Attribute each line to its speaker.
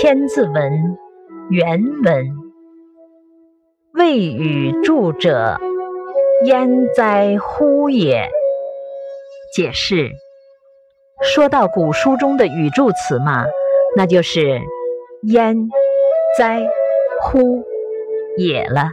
Speaker 1: 千字文》原文：未与助者，焉哉乎也？解释：说到古书中的语助词嘛，那就是“焉”“哉”“乎”“也”了。